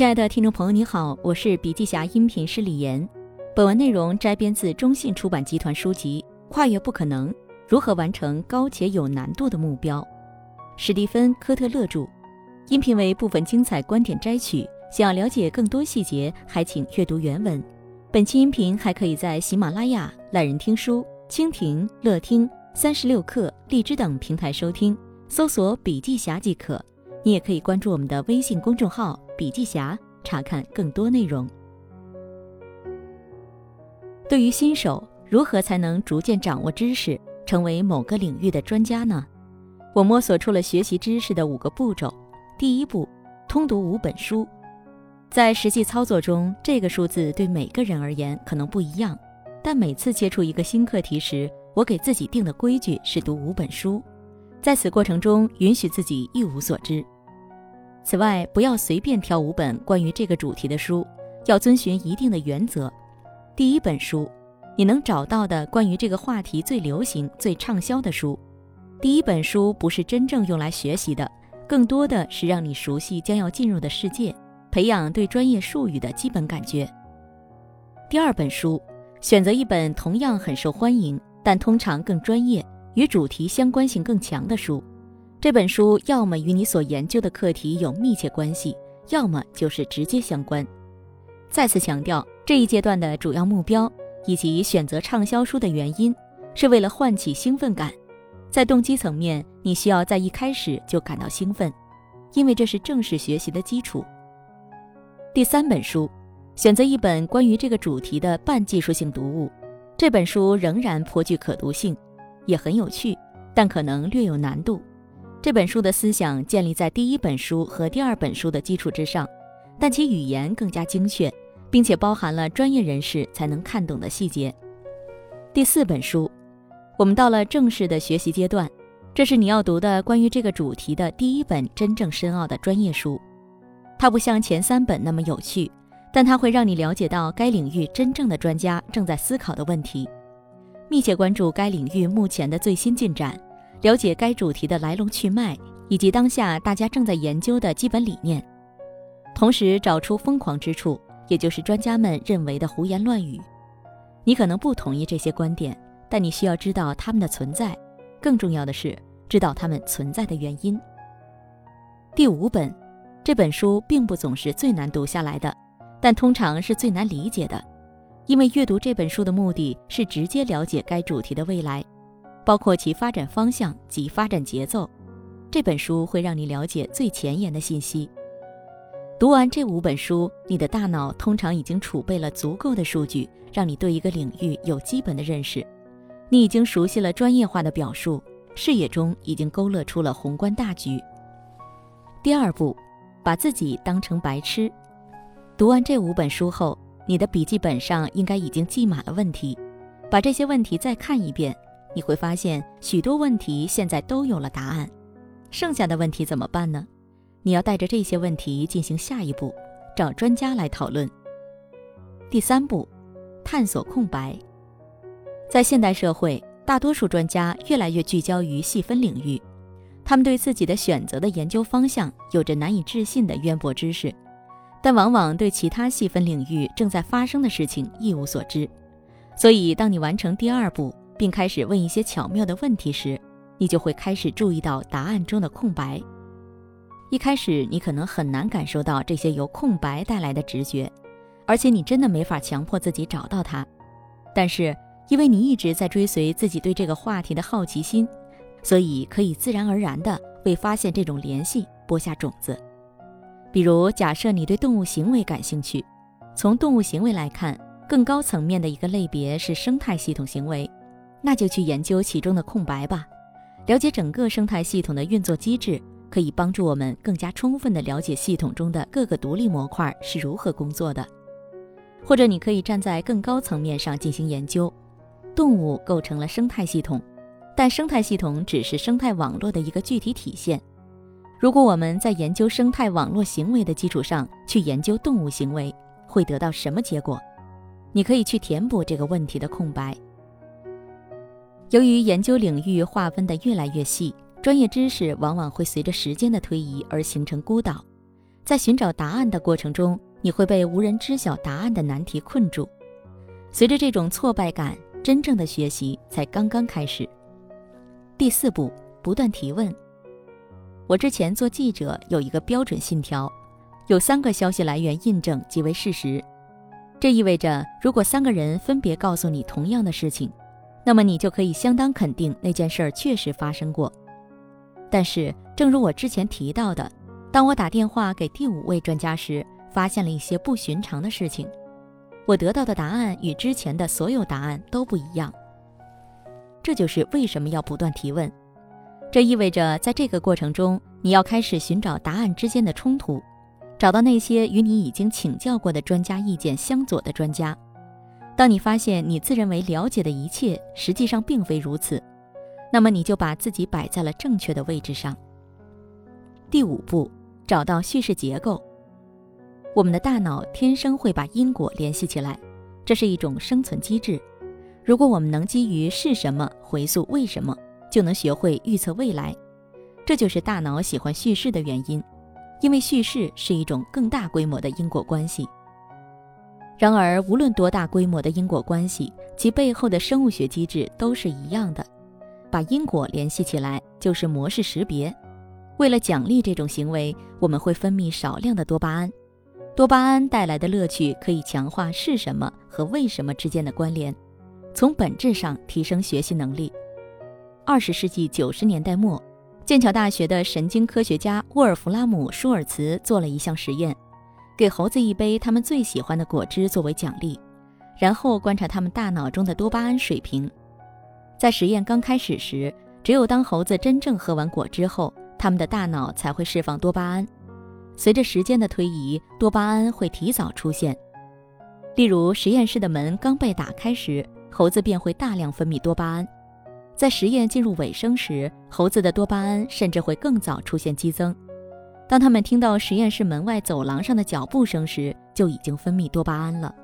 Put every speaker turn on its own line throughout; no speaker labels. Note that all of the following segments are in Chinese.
亲爱的听众朋友，你好，我是笔记侠音频师李岩。本文内容摘编自中信出版集团书籍《跨越不可能：如何完成高且有难度的目标》，史蒂芬·科特勒著。音频为部分精彩观点摘取，想要了解更多细节，还请阅读原文。本期音频还可以在喜马拉雅、懒人听书、蜻蜓、乐听、三十六课、荔枝等平台收听，搜索“笔记侠”即可。你也可以关注我们的微信公众号“笔记侠”，查看更多内容。对于新手，如何才能逐渐掌握知识，成为某个领域的专家呢？我摸索出了学习知识的五个步骤。第一步，通读五本书。在实际操作中，这个数字对每个人而言可能不一样，但每次接触一个新课题时，我给自己定的规矩是读五本书。在此过程中，允许自己一无所知。此外，不要随便挑五本关于这个主题的书，要遵循一定的原则。第一本书，你能找到的关于这个话题最流行、最畅销的书。第一本书不是真正用来学习的。更多的是让你熟悉将要进入的世界，培养对专业术语的基本感觉。第二本书，选择一本同样很受欢迎，但通常更专业、与主题相关性更强的书。这本书要么与你所研究的课题有密切关系，要么就是直接相关。再次强调，这一阶段的主要目标以及选择畅销书的原因，是为了唤起兴奋感。在动机层面，你需要在一开始就感到兴奋，因为这是正式学习的基础。第三本书，选择一本关于这个主题的半技术性读物。这本书仍然颇具可读性，也很有趣，但可能略有难度。这本书的思想建立在第一本书和第二本书的基础之上，但其语言更加精确，并且包含了专业人士才能看懂的细节。第四本书。我们到了正式的学习阶段，这是你要读的关于这个主题的第一本真正深奥的专业书。它不像前三本那么有趣，但它会让你了解到该领域真正的专家正在思考的问题，密切关注该领域目前的最新进展，了解该主题的来龙去脉以及当下大家正在研究的基本理念，同时找出疯狂之处，也就是专家们认为的胡言乱语。你可能不同意这些观点。但你需要知道它们的存在，更重要的是知道它们存在的原因。第五本，这本书并不总是最难读下来的，但通常是最难理解的，因为阅读这本书的目的是直接了解该主题的未来，包括其发展方向及发展节奏。这本书会让你了解最前沿的信息。读完这五本书，你的大脑通常已经储备了足够的数据，让你对一个领域有基本的认识。你已经熟悉了专业化的表述，视野中已经勾勒出了宏观大局。第二步，把自己当成白痴。读完这五本书后，你的笔记本上应该已经记满了问题。把这些问题再看一遍，你会发现许多问题现在都有了答案。剩下的问题怎么办呢？你要带着这些问题进行下一步，找专家来讨论。第三步，探索空白。在现代社会，大多数专家越来越聚焦于细分领域，他们对自己的选择的研究方向有着难以置信的渊博知识，但往往对其他细分领域正在发生的事情一无所知。所以，当你完成第二步，并开始问一些巧妙的问题时，你就会开始注意到答案中的空白。一开始，你可能很难感受到这些由空白带来的直觉，而且你真的没法强迫自己找到它。但是，因为你一直在追随自己对这个话题的好奇心，所以可以自然而然地为发现这种联系播下种子。比如，假设你对动物行为感兴趣，从动物行为来看，更高层面的一个类别是生态系统行为，那就去研究其中的空白吧。了解整个生态系统的运作机制，可以帮助我们更加充分地了解系统中的各个独立模块是如何工作的。或者，你可以站在更高层面上进行研究。动物构成了生态系统，但生态系统只是生态网络的一个具体体现。如果我们在研究生态网络行为的基础上去研究动物行为，会得到什么结果？你可以去填补这个问题的空白。由于研究领域划分的越来越细，专业知识往往会随着时间的推移而形成孤岛。在寻找答案的过程中，你会被无人知晓答案的难题困住。随着这种挫败感，真正的学习才刚刚开始。第四步，不断提问。我之前做记者有一个标准信条，有三个消息来源印证即为事实。这意味着，如果三个人分别告诉你同样的事情，那么你就可以相当肯定那件事儿确实发生过。但是，正如我之前提到的，当我打电话给第五位专家时，发现了一些不寻常的事情，我得到的答案与之前的所有答案都不一样。这就是为什么要不断提问。这意味着，在这个过程中，你要开始寻找答案之间的冲突，找到那些与你已经请教过的专家意见相左的专家。当你发现你自认为了解的一切实际上并非如此，那么你就把自己摆在了正确的位置上。第五步，找到叙事结构。我们的大脑天生会把因果联系起来，这是一种生存机制。如果我们能基于是什么回溯为什么。就能学会预测未来，这就是大脑喜欢叙事的原因，因为叙事是一种更大规模的因果关系。然而，无论多大规模的因果关系，其背后的生物学机制都是一样的，把因果联系起来就是模式识别。为了奖励这种行为，我们会分泌少量的多巴胺，多巴胺带来的乐趣可以强化是什么和为什么之间的关联，从本质上提升学习能力。二十世纪九十年代末，剑桥大学的神经科学家沃尔弗拉姆·舒尔茨做了一项实验，给猴子一杯他们最喜欢的果汁作为奖励，然后观察他们大脑中的多巴胺水平。在实验刚开始时，只有当猴子真正喝完果汁后，他们的大脑才会释放多巴胺。随着时间的推移，多巴胺会提早出现。例如，实验室的门刚被打开时，猴子便会大量分泌多巴胺。在实验进入尾声时，猴子的多巴胺甚至会更早出现激增。当他们听到实验室门外走廊上的脚步声时，就已经分泌多巴胺了。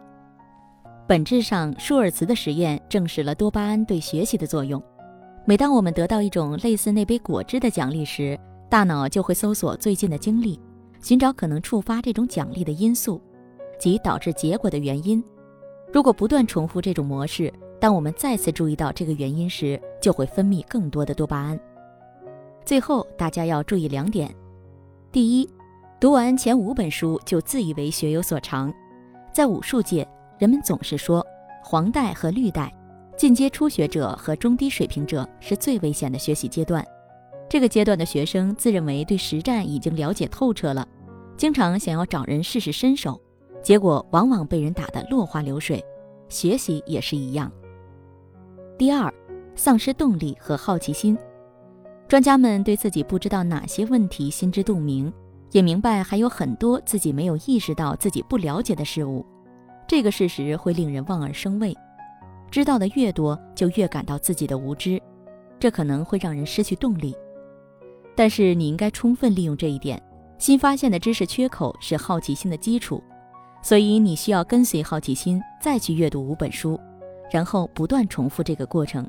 本质上，舒尔茨的实验证实了多巴胺对学习的作用。每当我们得到一种类似那杯果汁的奖励时，大脑就会搜索最近的经历，寻找可能触发这种奖励的因素，即导致结果的原因。如果不断重复这种模式，当我们再次注意到这个原因时，就会分泌更多的多巴胺。最后，大家要注意两点：第一，读完前五本书就自以为学有所长。在武术界，人们总是说，黄带和绿带，进阶初学者和中低水平者是最危险的学习阶段。这个阶段的学生自认为对实战已经了解透彻了，经常想要找人试试身手，结果往往被人打得落花流水。学习也是一样。第二，丧失动力和好奇心。专家们对自己不知道哪些问题心知肚明，也明白还有很多自己没有意识到自己不了解的事物。这个事实会令人望而生畏。知道的越多，就越感到自己的无知，这可能会让人失去动力。但是你应该充分利用这一点。新发现的知识缺口是好奇心的基础，所以你需要跟随好奇心再去阅读五本书。然后不断重复这个过程。